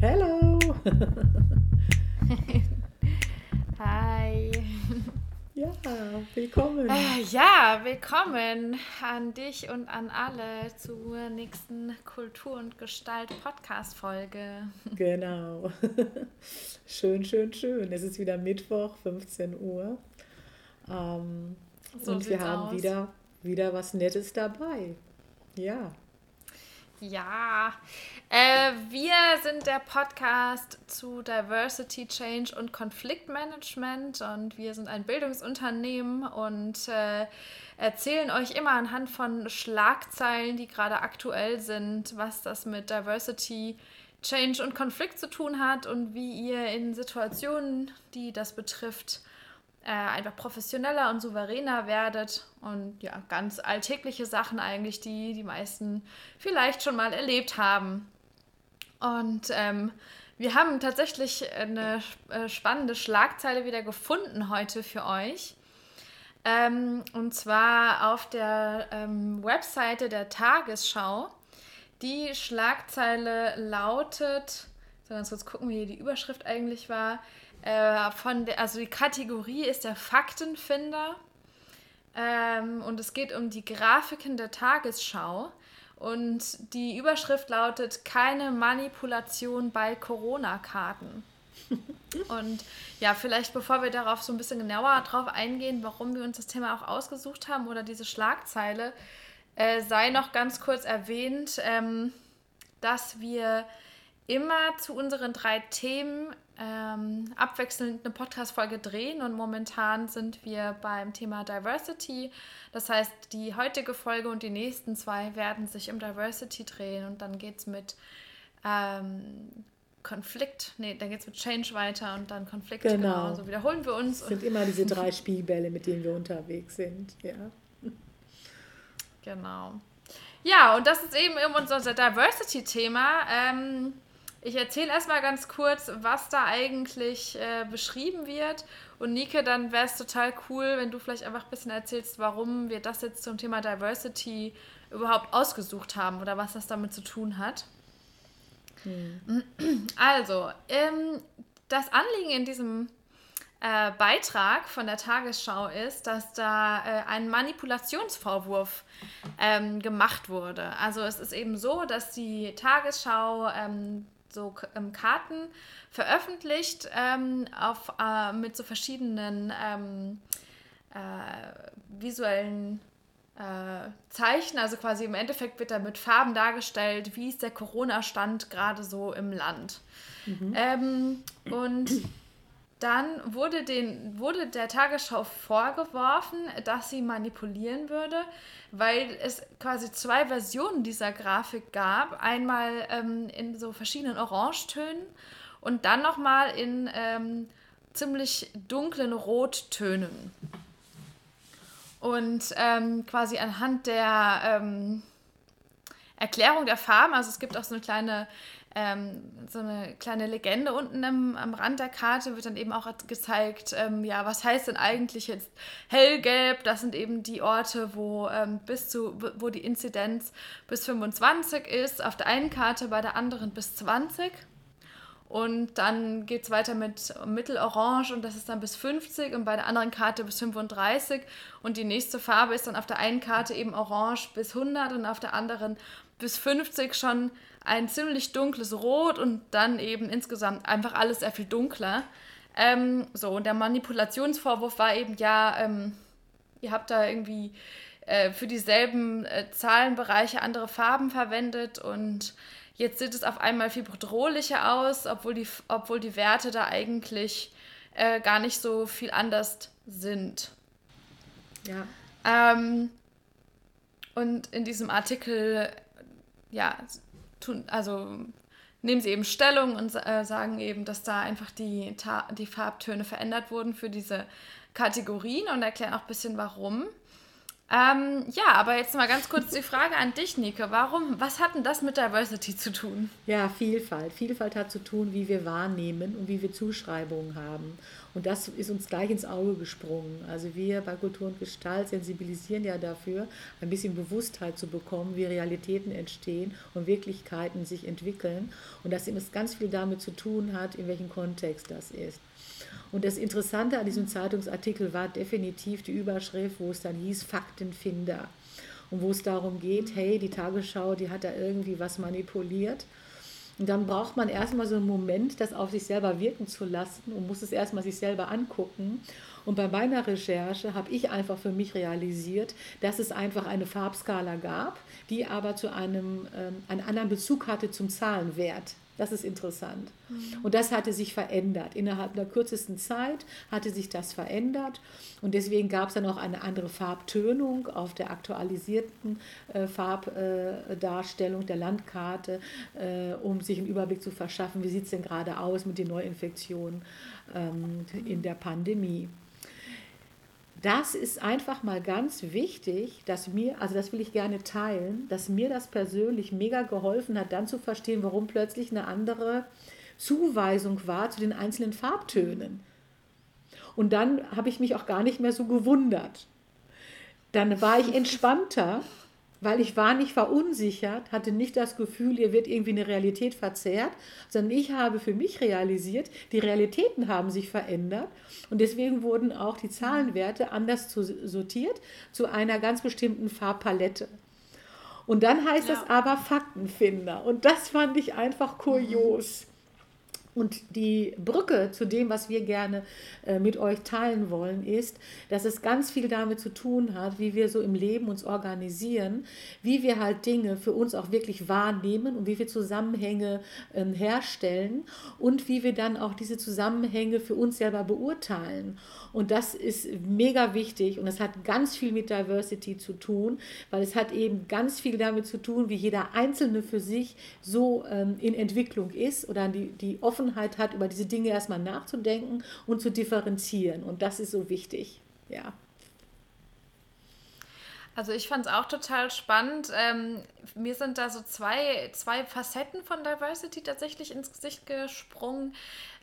Hello! Hi. Ja, willkommen. Äh, ja, willkommen an dich und an alle zur nächsten Kultur- und Gestalt-Podcast-Folge. Genau. Schön, schön, schön. Es ist wieder Mittwoch, 15 Uhr. Ähm, So und wir haben aus. wieder, wieder was Nettes dabei. Ja, Ja, äh, wir sind der Podcast zu Diversity, Change und Konfliktmanagement und wir sind ein Bildungsunternehmen und äh, erzählen euch immer anhand von Schlagzeilen, die gerade aktuell sind, was das mit Diversity, Change und Konflikt zu tun hat und wie ihr in Situationen, die das betrifft, äh, einfach professioneller und souveräner werdet und ja, ganz alltägliche Sachen eigentlich, die die meisten vielleicht schon mal erlebt haben. Und ähm, wir haben tatsächlich eine äh, spannende Schlagzeile wieder gefunden heute für euch. Ähm, und zwar auf der ähm, Webseite der Tagesschau. Die Schlagzeile lautet, so ganz kurz gucken, wie hier die Überschrift eigentlich war. Äh, von der, also die Kategorie ist der Faktenfinder. Ähm, und es geht um die Grafiken der Tagesschau. Und die Überschrift lautet: Keine Manipulation bei Corona-Karten. Und ja, vielleicht bevor wir darauf so ein bisschen genauer drauf eingehen, warum wir uns das Thema auch ausgesucht haben oder diese Schlagzeile, äh, sei noch ganz kurz erwähnt, ähm, dass wir immer zu unseren drei Themen ähm, abwechselnd eine Podcast-Folge drehen und momentan sind wir beim Thema Diversity. Das heißt, die heutige Folge und die nächsten zwei werden sich um Diversity drehen und dann geht es mit ähm, Konflikt, nee, dann geht es mit Change weiter und dann Konflikt. Genau. So wiederholen wir uns. es sind immer diese drei Spielbälle, mit denen wir unterwegs sind. Ja, Genau. Ja, und das ist eben eben unser Diversity-Thema. Ähm, ich erzähle erstmal ganz kurz, was da eigentlich äh, beschrieben wird. Und Nike, dann wäre es total cool, wenn du vielleicht einfach ein bisschen erzählst, warum wir das jetzt zum Thema Diversity überhaupt ausgesucht haben oder was das damit zu tun hat. Also, ähm, das Anliegen in diesem äh, Beitrag von der Tagesschau ist, dass da äh, ein Manipulationsvorwurf ähm, gemacht wurde. Also es ist eben so, dass die Tagesschau ähm, so ähm, Karten veröffentlicht ähm, auf, äh, mit so verschiedenen ähm, äh, visuellen äh, Zeichen. Also quasi im Endeffekt wird da mit Farben dargestellt, wie ist der Corona-Stand gerade so im Land. Ähm, und dann wurde, den, wurde der Tagesschau vorgeworfen, dass sie manipulieren würde, weil es quasi zwei Versionen dieser Grafik gab. Einmal ähm, in so verschiedenen Orangetönen und dann nochmal in ähm, ziemlich dunklen Rottönen. Und ähm, quasi anhand der ähm, Erklärung der Farben, also es gibt auch so eine kleine, ähm, so eine kleine Legende unten im, am Rand der Karte, wird dann eben auch gezeigt, ähm, ja, was heißt denn eigentlich jetzt hellgelb? Das sind eben die Orte, wo ähm, bis zu, wo die Inzidenz bis 25 ist, auf der einen Karte, bei der anderen bis 20. Und dann geht es weiter mit Mittelorange und das ist dann bis 50 und bei der anderen Karte bis 35. Und die nächste Farbe ist dann auf der einen Karte eben orange bis 100 und auf der anderen bis 50 schon ein ziemlich dunkles Rot und dann eben insgesamt einfach alles sehr viel dunkler. Ähm, so, und der Manipulationsvorwurf war eben, ja, ähm, ihr habt da irgendwie äh, für dieselben äh, Zahlenbereiche andere Farben verwendet und jetzt sieht es auf einmal viel bedrohlicher aus, obwohl die, obwohl die Werte da eigentlich äh, gar nicht so viel anders sind. Ja. Ähm, und in diesem Artikel ja, tun, also nehmen sie eben Stellung und äh, sagen eben, dass da einfach die, die Farbtöne verändert wurden für diese Kategorien und erklären auch ein bisschen warum. Ähm, ja, aber jetzt mal ganz kurz die Frage an dich, Nike. Warum, was hat denn das mit Diversity zu tun? Ja, Vielfalt. Vielfalt hat zu tun, wie wir wahrnehmen und wie wir Zuschreibungen haben. Und das ist uns gleich ins Auge gesprungen. Also wir bei Kultur und Gestalt sensibilisieren ja dafür, ein bisschen Bewusstheit zu bekommen, wie Realitäten entstehen und Wirklichkeiten sich entwickeln. Und dass es ganz viel damit zu tun hat, in welchem Kontext das ist. Und das Interessante an diesem Zeitungsartikel war definitiv die Überschrift, wo es dann hieß Faktenfinder. Und wo es darum geht, hey, die Tagesschau, die hat da irgendwie was manipuliert. Und dann braucht man erstmal so einen Moment, das auf sich selber wirken zu lassen und muss es erstmal sich selber angucken. Und bei meiner Recherche habe ich einfach für mich realisiert, dass es einfach eine Farbskala gab, die aber zu einem ähm, einen anderen Bezug hatte zum Zahlenwert. Das ist interessant. Mhm. Und das hatte sich verändert. Innerhalb der kürzesten Zeit hatte sich das verändert. Und deswegen gab es dann auch eine andere Farbtönung auf der aktualisierten äh, Farbdarstellung äh, der Landkarte, äh, um sich einen Überblick zu verschaffen, wie sieht es denn gerade aus mit den Neuinfektionen ähm, in der Pandemie das ist einfach mal ganz wichtig, dass mir, also das will ich gerne teilen, dass mir das persönlich mega geholfen hat, dann zu verstehen, warum plötzlich eine andere Zuweisung war zu den einzelnen Farbtönen. Und dann habe ich mich auch gar nicht mehr so gewundert. Dann war ich entspannter weil ich war nicht verunsichert, hatte nicht das Gefühl, hier wird irgendwie eine Realität verzerrt, sondern ich habe für mich realisiert, die Realitäten haben sich verändert und deswegen wurden auch die Zahlenwerte anders sortiert zu einer ganz bestimmten Farbpalette. Und dann heißt ja. es aber Faktenfinder und das fand ich einfach kurios. Und die Brücke zu dem, was wir gerne äh, mit euch teilen wollen, ist, dass es ganz viel damit zu tun hat, wie wir so im Leben uns organisieren, wie wir halt Dinge für uns auch wirklich wahrnehmen und wie wir Zusammenhänge äh, herstellen und wie wir dann auch diese Zusammenhänge für uns selber beurteilen. Und das ist mega wichtig und es hat ganz viel mit Diversity zu tun, weil es hat eben ganz viel damit zu tun, wie jeder Einzelne für sich so ähm, in Entwicklung ist oder die, die Offenheit Offenheit hat, über diese Dinge erstmal nachzudenken und zu differenzieren. Und das ist so wichtig. Ja. Also ich fand es auch total spannend. Ähm, mir sind da so zwei, zwei Facetten von Diversity tatsächlich ins Gesicht gesprungen.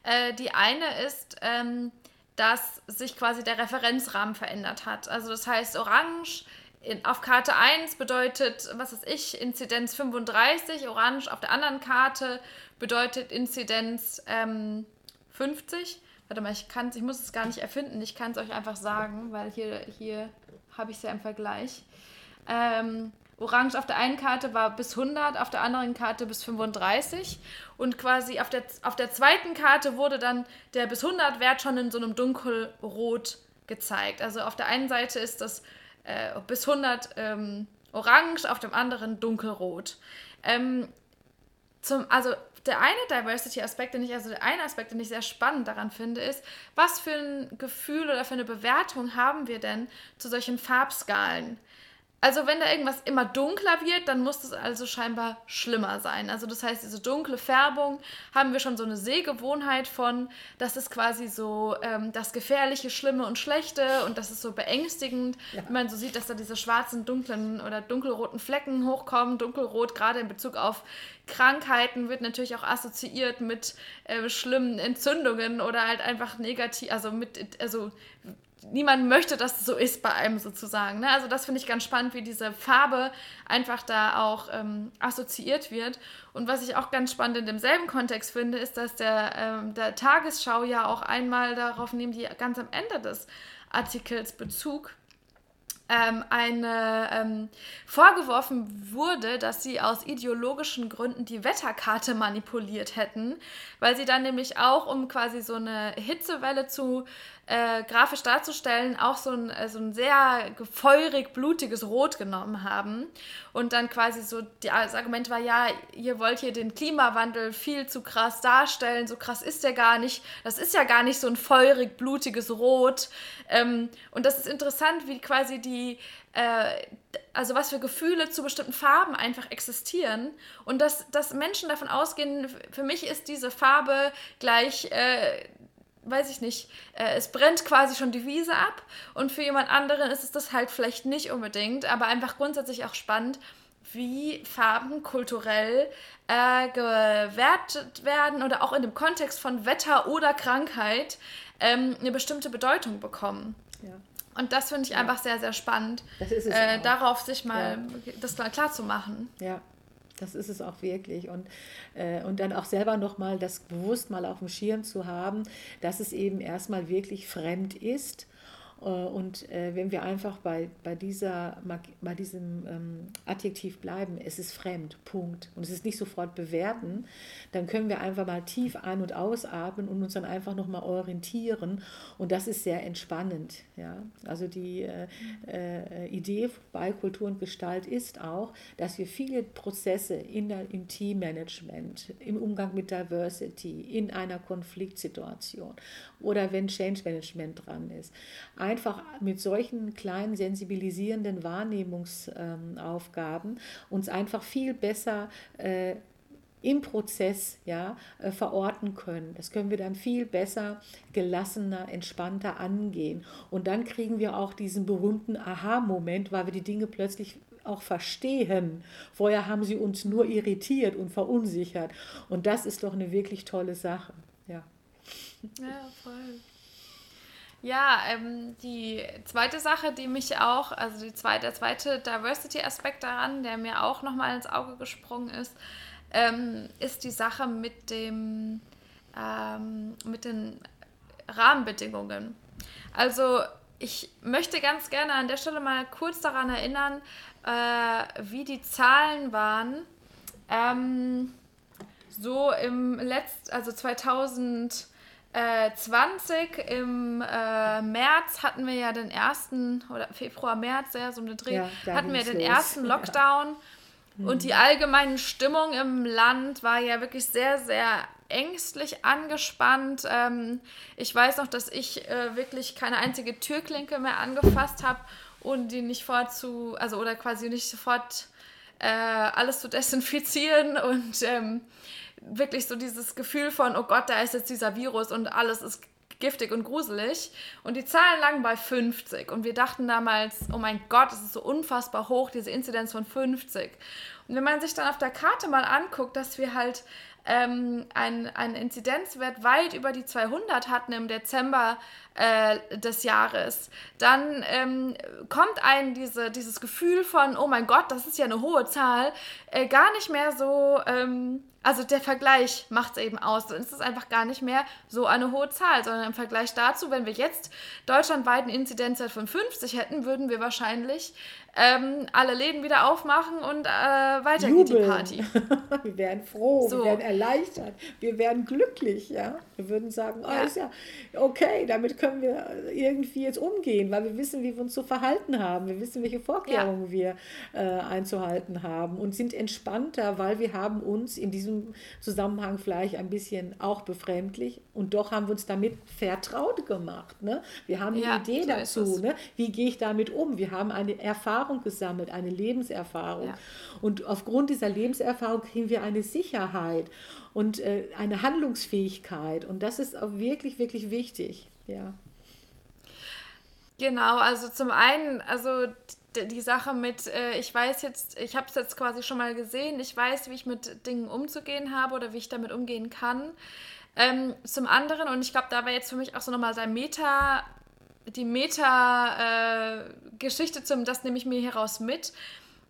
Äh, die eine ist, ähm, dass sich quasi der Referenzrahmen verändert hat. Also das heißt, Orange in, auf Karte 1 bedeutet, was weiß ich, Inzidenz 35, Orange auf der anderen Karte bedeutet Inzidenz ähm, 50. Warte mal, ich, kann's, ich muss es gar nicht erfinden, ich kann es euch einfach sagen, weil hier, hier habe ich es ja im Vergleich. Ähm, Orange auf der einen Karte war bis 100, auf der anderen Karte bis 35 und quasi auf der, auf der zweiten Karte wurde dann der bis 100 Wert schon in so einem dunkelrot gezeigt. Also auf der einen Seite ist das äh, bis 100 ähm, orange, auf dem anderen dunkelrot. Ähm, zum, also der eine Diversity-Aspekt, den ich, also der eine Aspekt, den ich sehr spannend daran finde, ist, was für ein Gefühl oder für eine Bewertung haben wir denn zu solchen Farbskalen? Also wenn da irgendwas immer dunkler wird, dann muss es also scheinbar schlimmer sein. Also das heißt, diese dunkle Färbung haben wir schon so eine Sehgewohnheit von, das ist quasi so ähm, das Gefährliche, Schlimme und Schlechte und das ist so beängstigend, ja. wenn man so sieht, dass da diese schwarzen, dunklen oder dunkelroten Flecken hochkommen. Dunkelrot gerade in Bezug auf Krankheiten wird natürlich auch assoziiert mit äh, schlimmen Entzündungen oder halt einfach negativ, also mit, also niemand möchte, dass es so ist bei einem sozusagen. Ne? Also das finde ich ganz spannend, wie diese Farbe einfach da auch ähm, assoziiert wird. Und was ich auch ganz spannend in demselben Kontext finde, ist, dass der, ähm, der Tagesschau ja auch einmal darauf nehmen, die ganz am Ende des Artikels Bezug ähm, eine ähm, vorgeworfen wurde, dass sie aus ideologischen Gründen die Wetterkarte manipuliert hätten, weil sie dann nämlich auch, um quasi so eine Hitzewelle zu äh, grafisch darzustellen, auch so ein, äh, so ein sehr feurig, blutiges Rot genommen haben. Und dann quasi so, das Argument war, ja, ihr wollt hier den Klimawandel viel zu krass darstellen, so krass ist der gar nicht. Das ist ja gar nicht so ein feurig, blutiges Rot. Ähm, und das ist interessant, wie quasi die äh, also was für Gefühle zu bestimmten Farben einfach existieren und dass, dass Menschen davon ausgehen, für mich ist diese Farbe gleich, äh, weiß ich nicht, äh, es brennt quasi schon die Wiese ab und für jemand anderen ist es das halt vielleicht nicht unbedingt, aber einfach grundsätzlich auch spannend, wie Farben kulturell äh, gewertet werden oder auch in dem Kontext von Wetter oder Krankheit ähm, eine bestimmte Bedeutung bekommen. Ja. Und das finde ich ja. einfach sehr, sehr spannend, äh, darauf sich mal ja. das klar zu machen. Ja, das ist es auch wirklich. Und, äh, und dann auch selber nochmal das bewusst mal auf dem Schirm zu haben, dass es eben erstmal wirklich fremd ist und äh, wenn wir einfach bei, bei, dieser, bei diesem ähm, Adjektiv bleiben, es ist fremd, Punkt, und es ist nicht sofort bewerten, dann können wir einfach mal tief ein- und ausatmen und uns dann einfach nochmal orientieren. Und das ist sehr entspannend. Ja? Also die äh, äh, Idee bei Kultur und Gestalt ist auch, dass wir viele Prozesse in der, im Teammanagement, im Umgang mit Diversity, in einer Konfliktsituation oder wenn Change Management dran ist, einfach mit solchen kleinen sensibilisierenden Wahrnehmungsaufgaben uns einfach viel besser äh, im Prozess ja, äh, verorten können. Das können wir dann viel besser, gelassener, entspannter angehen. Und dann kriegen wir auch diesen berühmten Aha-Moment, weil wir die Dinge plötzlich auch verstehen. Vorher haben sie uns nur irritiert und verunsichert. Und das ist doch eine wirklich tolle Sache. Ja, ja voll. Ja, ähm, die zweite Sache, die mich auch, also die zweite, der zweite Diversity-Aspekt daran, der mir auch nochmal ins Auge gesprungen ist, ähm, ist die Sache mit dem ähm, mit den Rahmenbedingungen. Also ich möchte ganz gerne an der Stelle mal kurz daran erinnern, äh, wie die Zahlen waren. Ähm, so im letzten, also 2000 äh, 20 im äh, März hatten wir ja den ersten, oder Februar, März, ja, so eine Dreh, ja, hatten wir den los. ersten Lockdown. Ja. Und die allgemeine Stimmung im Land war ja wirklich sehr, sehr ängstlich angespannt. Ähm, ich weiß noch, dass ich äh, wirklich keine einzige Türklinke mehr angefasst habe und die nicht vorzu, also oder quasi nicht sofort äh, alles zu desinfizieren und ähm, wirklich so dieses Gefühl von, oh Gott, da ist jetzt dieser Virus und alles ist giftig und gruselig. Und die Zahlen lagen bei 50. Und wir dachten damals, oh mein Gott, es ist so unfassbar hoch, diese Inzidenz von 50. Und wenn man sich dann auf der Karte mal anguckt, dass wir halt ähm, einen, einen Inzidenzwert weit über die 200 hatten im Dezember äh, des Jahres, dann ähm, kommt einem diese, dieses Gefühl von, oh mein Gott, das ist ja eine hohe Zahl, äh, gar nicht mehr so... Ähm, also der Vergleich macht es eben aus. Dann ist es einfach gar nicht mehr so eine hohe Zahl, sondern im Vergleich dazu, wenn wir jetzt deutschlandweit eine Inzidenzwert von 50 hätten, würden wir wahrscheinlich ähm, alle Läden wieder aufmachen und äh, weiter geht die Party. wir wären froh, so. wir wären erleichtert, wir wären glücklich, ja. Wir würden sagen, oh, ja. ist ja okay, damit können wir irgendwie jetzt umgehen, weil wir wissen, wie wir uns zu verhalten haben, wir wissen, welche Vorkehrungen ja. wir äh, einzuhalten haben und sind entspannter, weil wir haben uns in diesem Zusammenhang vielleicht ein bisschen auch befremdlich und doch haben wir uns damit vertraut gemacht. Ne? Wir haben ja, eine Idee so dazu, ne? wie gehe ich damit um? Wir haben eine Erfahrung Erfahrung gesammelt, eine Lebenserfahrung. Ja. Und aufgrund dieser Lebenserfahrung kriegen wir eine Sicherheit und äh, eine Handlungsfähigkeit. Und das ist auch wirklich, wirklich wichtig. Ja. Genau, also zum einen, also die Sache mit, äh, ich weiß jetzt, ich habe es jetzt quasi schon mal gesehen, ich weiß, wie ich mit Dingen umzugehen habe oder wie ich damit umgehen kann. Ähm, zum anderen, und ich glaube, da war jetzt für mich auch so nochmal sein Meta, die Meta-Geschichte, äh, das nehme ich mir hieraus mit,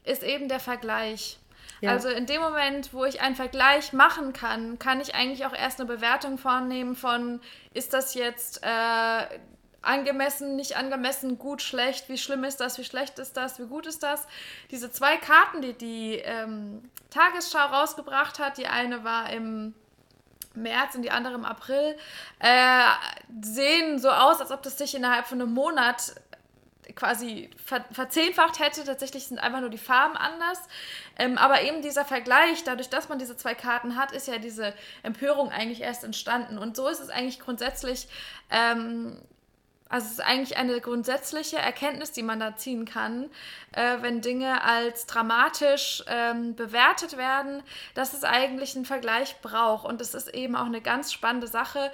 ist eben der Vergleich. Ja. Also in dem Moment, wo ich einen Vergleich machen kann, kann ich eigentlich auch erst eine Bewertung vornehmen von, ist das jetzt äh, angemessen, nicht angemessen, gut, schlecht, wie schlimm ist das, wie schlecht ist das, wie gut ist das. Diese zwei Karten, die die ähm, Tagesschau rausgebracht hat, die eine war im März und die andere im April, äh, sehen so aus, als ob das sich innerhalb von einem Monat quasi ver verzehnfacht hätte. Tatsächlich sind einfach nur die Farben anders. Ähm, aber eben dieser Vergleich, dadurch, dass man diese zwei Karten hat, ist ja diese Empörung eigentlich erst entstanden. Und so ist es eigentlich grundsätzlich ähm, also es ist eigentlich eine grundsätzliche Erkenntnis, die man da ziehen kann, äh, wenn Dinge als dramatisch ähm, bewertet werden, dass es eigentlich einen Vergleich braucht. Und es ist eben auch eine ganz spannende Sache.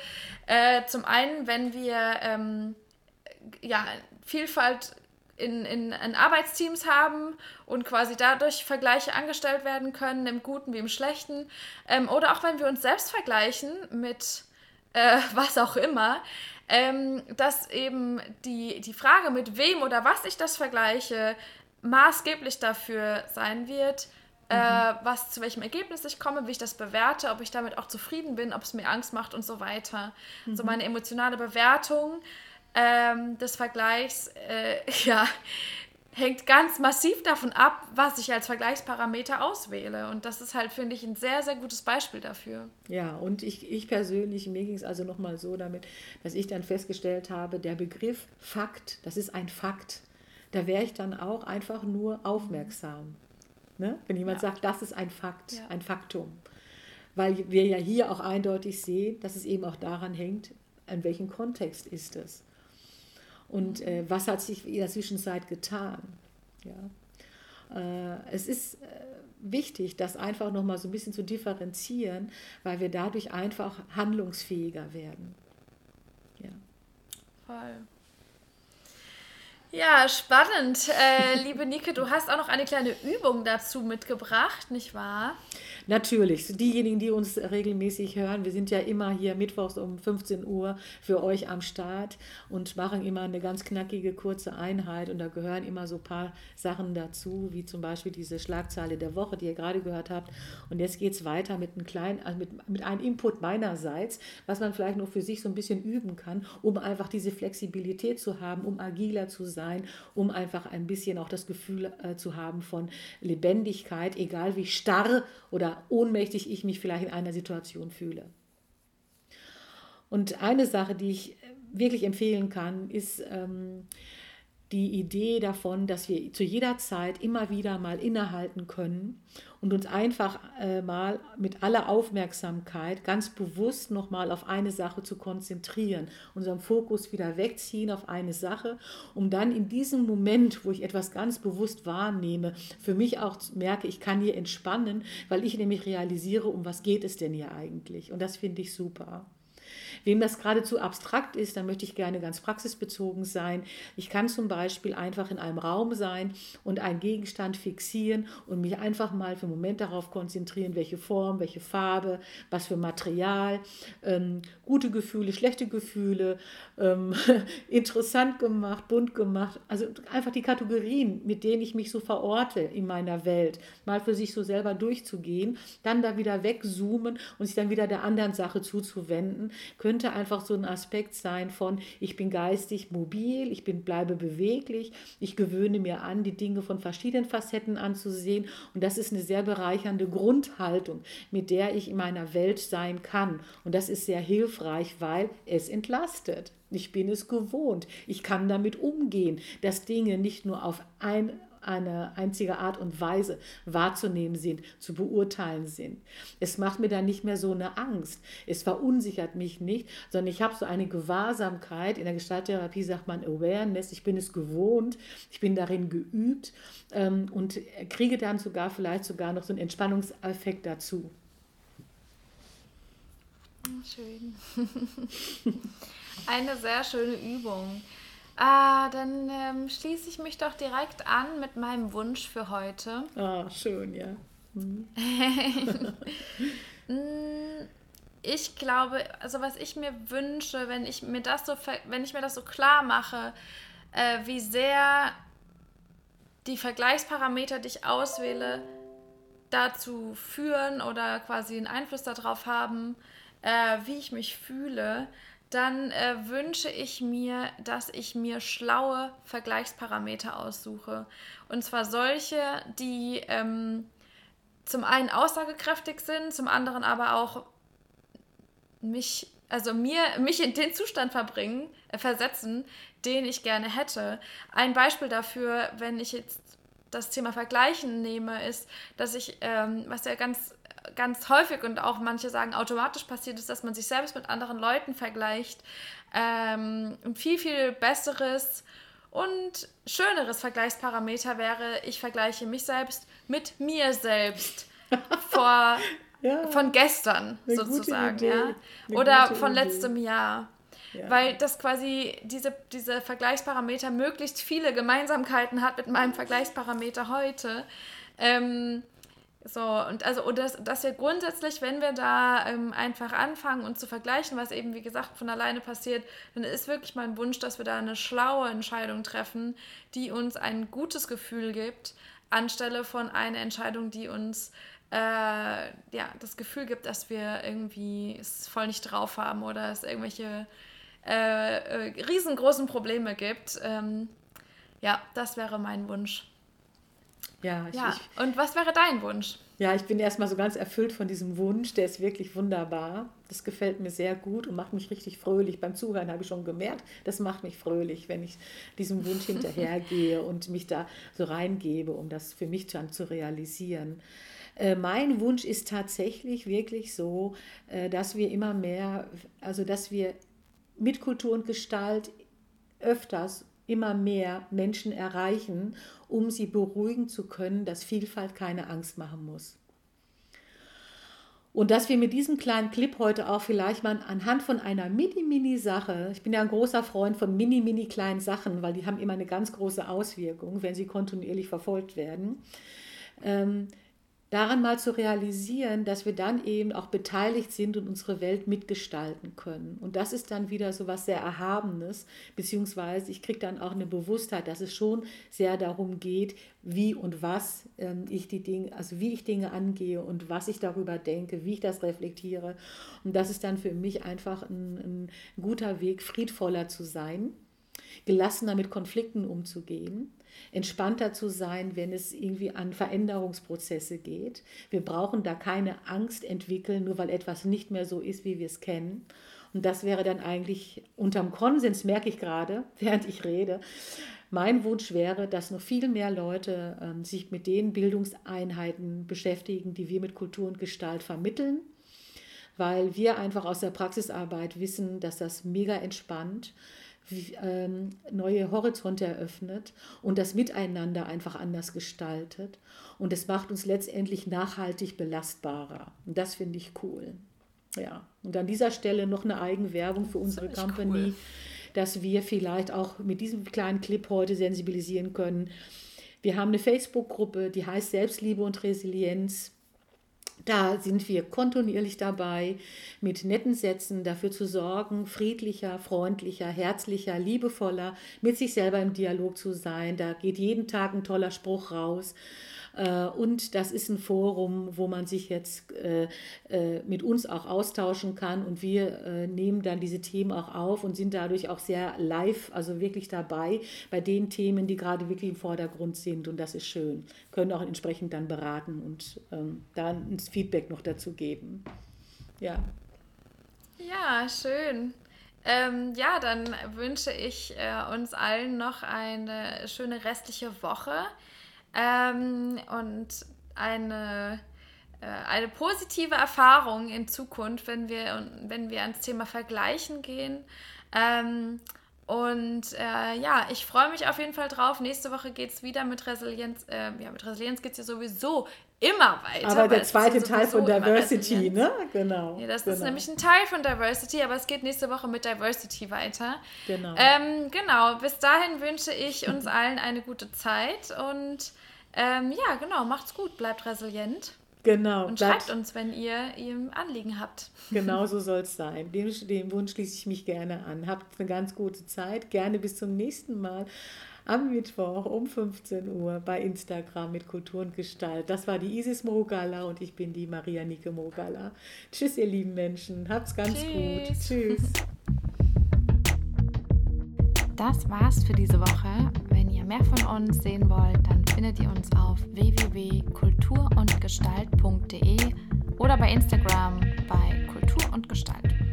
Äh, zum einen, wenn wir ähm, ja, Vielfalt in, in, in, Arbeitsteams haben und quasi dadurch Vergleiche angestellt werden können, im Guten wie im Schlechten. Ähm, oder auch wenn wir uns selbst vergleichen mit äh, was auch immer, ähm, dass eben die, die Frage, mit wem oder was ich das vergleiche, maßgeblich dafür sein wird, äh, mhm. äh, was zu welchem Ergebnis ich komme, wie ich das bewerte, ob ich damit auch zufrieden bin, ob es mir Angst macht und so weiter. Mhm. So meine emotionale Bewertung ähm, des Vergleichs, äh, ja, hängt ganz massiv davon ab, was ich als Vergleichsparameter auswähle. Und das ist halt, finde ich, ein sehr, sehr gutes Beispiel dafür. Ja, und ich, ich persönlich, mir ging es also nochmal so damit, dass ich dann festgestellt habe, der Begriff Fakt, das ist ein Fakt. Da wäre ich dann auch einfach nur aufmerksam. Ne? Wenn jemand ja. sagt, das ist ein Fakt, ja. ein Faktum. Weil wir ja hier auch eindeutig sehen, dass es eben auch daran hängt, in welchem Kontext ist es. Und äh, was hat sich in der Zwischenzeit getan? Ja. Äh, es ist äh, wichtig, das einfach nochmal so ein bisschen zu differenzieren, weil wir dadurch einfach handlungsfähiger werden. Ja. Voll. Ja, spannend. Äh, liebe Nike, du hast auch noch eine kleine Übung dazu mitgebracht, nicht wahr? Natürlich, diejenigen, die uns regelmäßig hören, wir sind ja immer hier mittwochs um 15 Uhr für euch am Start und machen immer eine ganz knackige, kurze Einheit und da gehören immer so ein paar Sachen dazu, wie zum Beispiel diese Schlagzeile der Woche, die ihr gerade gehört habt. Und jetzt geht es weiter mit einem kleinen, also mit, mit einem Input meinerseits, was man vielleicht noch für sich so ein bisschen üben kann, um einfach diese Flexibilität zu haben, um agiler zu sein, um einfach ein bisschen auch das Gefühl äh, zu haben von Lebendigkeit, egal wie starr oder ohnmächtig ich mich vielleicht in einer Situation fühle. Und eine Sache, die ich wirklich empfehlen kann, ist ähm, die Idee davon, dass wir zu jeder Zeit immer wieder mal innehalten können und uns einfach äh, mal mit aller Aufmerksamkeit ganz bewusst nochmal auf eine Sache zu konzentrieren, unseren Fokus wieder wegziehen auf eine Sache, um dann in diesem Moment, wo ich etwas ganz bewusst wahrnehme, für mich auch merke, ich kann hier entspannen, weil ich nämlich realisiere, um was geht es denn hier eigentlich. Und das finde ich super. Wem das gerade zu abstrakt ist, dann möchte ich gerne ganz praxisbezogen sein. Ich kann zum Beispiel einfach in einem Raum sein und einen Gegenstand fixieren und mich einfach mal für einen Moment darauf konzentrieren, welche Form, welche Farbe, was für Material, ähm, gute Gefühle, schlechte Gefühle, ähm, interessant gemacht, bunt gemacht. Also einfach die Kategorien, mit denen ich mich so verorte in meiner Welt, mal für sich so selber durchzugehen, dann da wieder wegzoomen und sich dann wieder der anderen Sache zuzuwenden, könnte einfach so ein Aspekt sein von, ich bin geistig mobil, ich bin, bleibe beweglich, ich gewöhne mir an, die Dinge von verschiedenen Facetten anzusehen und das ist eine sehr bereichernde Grundhaltung, mit der ich in meiner Welt sein kann und das ist sehr hilfreich, weil es entlastet. Ich bin es gewohnt. Ich kann damit umgehen, dass Dinge nicht nur auf ein eine einzige Art und Weise wahrzunehmen sind, zu beurteilen sind. Es macht mir dann nicht mehr so eine Angst. Es verunsichert mich nicht, sondern ich habe so eine Gewahrsamkeit. In der Gestalttherapie sagt man Awareness. Ich bin es gewohnt. Ich bin darin geübt ähm, und kriege dann sogar vielleicht sogar noch so einen Entspannungseffekt dazu. Schön. Eine sehr schöne Übung. Ah, dann ähm, schließe ich mich doch direkt an mit meinem Wunsch für heute. Ah, schön, ja. Mm, ich glaube, also was ich mir wünsche, wenn ich mir das so, wenn ich mir das so klar mache, äh, wie sehr die Vergleichsparameter, die ich auswähle, dazu führen oder quasi einen Einfluss darauf haben, äh, wie ich mich fühle, dann äh, wünsche ich mir, dass ich mir schlaue Vergleichsparameter aussuche. Und zwar solche, die ähm, zum einen aussagekräftig sind, zum anderen aber auch mich, also mir, mich in den Zustand verbringen, äh, versetzen, den ich gerne hätte. Ein Beispiel dafür, wenn ich jetzt das Thema Vergleichen nehme, ist, dass ich, ähm, was ja ganz ganz häufig und auch manche sagen automatisch passiert ist, dass man sich selbst mit anderen Leuten vergleicht, Ähm, ein viel, viel besseres und schöneres Vergleichsparameter wäre, ich vergleiche mich selbst mit mir selbst vor, ja, von gestern sozusagen. Ja? Oder von Idee. letztem Jahr. Ja. Weil das quasi diese, diese Vergleichsparameter möglichst viele Gemeinsamkeiten hat mit meinem Vergleichsparameter heute. Ähm, so, und also, und das, dass wir grundsätzlich, wenn wir da ähm, einfach anfangen und zu vergleichen, was eben, wie gesagt, von alleine passiert, dann ist wirklich mein Wunsch, dass wir da eine schlaue Entscheidung treffen, die uns ein gutes Gefühl gibt, anstelle von einer Entscheidung, die uns äh, ja, das Gefühl gibt, dass wir irgendwie es voll nicht drauf haben oder es irgendwelche äh, äh, riesengroßen Probleme gibt. Ähm, ja, das wäre mein Wunsch. Ja, ich, ja. Ich, und was wäre dein Wunsch? Ja, ich bin erstmal so ganz erfüllt von diesem Wunsch. Der ist wirklich wunderbar. Das gefällt mir sehr gut und macht mich richtig fröhlich. Beim Zuhören habe ich schon gemerkt, das macht mich fröhlich, wenn ich diesem Wunsch hinterhergehe und mich da so reingebe, um das für mich dann zu realisieren. Äh, mein Wunsch ist tatsächlich wirklich so, äh, dass wir immer mehr, also dass wir mit Kultur und Gestalt öfters immer mehr Menschen erreichen, um sie beruhigen zu können, dass Vielfalt keine Angst machen muss. Und dass wir mit diesem kleinen Clip heute auch vielleicht mal anhand von einer mini-mini-Sache, ich bin ja ein großer Freund von mini-mini kleinen Sachen, weil die haben immer eine ganz große Auswirkung, wenn sie kontinuierlich verfolgt werden, ähm, daran mal zu realisieren, dass wir dann eben auch beteiligt sind und unsere Welt mitgestalten können. Und das ist dann wieder so was sehr Erhabenes, beziehungsweise ich kriege dann auch eine Bewusstheit, dass es schon sehr darum geht, wie und was ähm, ich die Dinge, also wie ich Dinge angehe und was ich darüber denke, wie ich das reflektiere. Und das ist dann für mich einfach ein, ein guter Weg, friedvoller zu sein, gelassener mit Konflikten umzugehen entspannter zu sein, wenn es irgendwie an Veränderungsprozesse geht. Wir brauchen da keine Angst entwickeln, nur weil etwas nicht mehr so ist, wie wir es kennen. Und das wäre dann eigentlich unterm Konsens, merke ich gerade, während ich rede. Mein Wunsch wäre, dass noch viel mehr Leute ähm, sich mit den Bildungseinheiten beschäftigen, die wir mit Kultur und Gestalt vermitteln, weil wir einfach aus der Praxisarbeit wissen, dass das mega entspannt neue Horizonte eröffnet und das Miteinander einfach anders gestaltet. Und es macht uns letztendlich nachhaltig belastbarer. Und das finde ich cool. Ja, und an dieser Stelle noch eine Eigenwerbung für unsere Company, cool. dass wir vielleicht auch mit diesem kleinen Clip heute sensibilisieren können. Wir haben eine Facebook-Gruppe, die heißt Selbstliebe und Resilienz. Da sind wir kontinuierlich dabei, mit netten Sätzen dafür zu sorgen, friedlicher, freundlicher, herzlicher, liebevoller, mit sich selber im Dialog zu sein. Da geht jeden Tag ein toller Spruch raus. Äh, und das ist ein Forum, wo man sich jetzt äh, äh, mit uns auch austauschen kann. Und wir nehmen dann diese Themen auch auf und sind dadurch auch sehr live, also wirklich dabei bei den Themen, die gerade wirklich im Vordergrund sind. Und das ist schön. Können auch entsprechend dann beraten und ähm, dann ein Feedback noch dazu geben. Ja. Ja, schön. Ähm, ja, dann wünsche ich äh, uns allen noch eine schöne restliche Woche. Ähm, und eine, äh, eine positive Erfahrung in Zukunft, wenn wir, wenn wir ans Thema Vergleichen gehen. Ähm, und äh, ja, ich freue mich auf jeden Fall drauf. Nächste Woche geht es wieder mit Resilienz. Äh, ja, mit Resilienz geht es ja sowieso immer weiter. Aber der zweite Teil von Diversity, ne? Genau. Ja, das genau. ist nämlich ein Teil von Diversity, aber es geht nächste Woche mit Diversity weiter. Genau. Ähm, genau. Bis dahin wünsche ich uns allen eine gute Zeit und ähm, ja, genau, macht's gut, bleibt resilient. Genau. Und schreibt uns, wenn ihr ihr Anliegen habt. Genau so soll es sein. Dem, dem Wunsch schließe ich mich gerne an. Habt eine ganz gute Zeit. Gerne bis zum nächsten Mal am Mittwoch um 15 Uhr bei Instagram mit Kultur und Gestalt. Das war die Isis Mogala und ich bin die Maria Nike Mogala. Tschüss, ihr lieben Menschen. Habt's ganz Tschüss. gut. Tschüss. Das war's für diese Woche. Wenn ihr mehr von uns sehen wollt, dann findet ihr uns auf www.kulturundgestalt.de oder bei Instagram bei Kultur und Gestalt.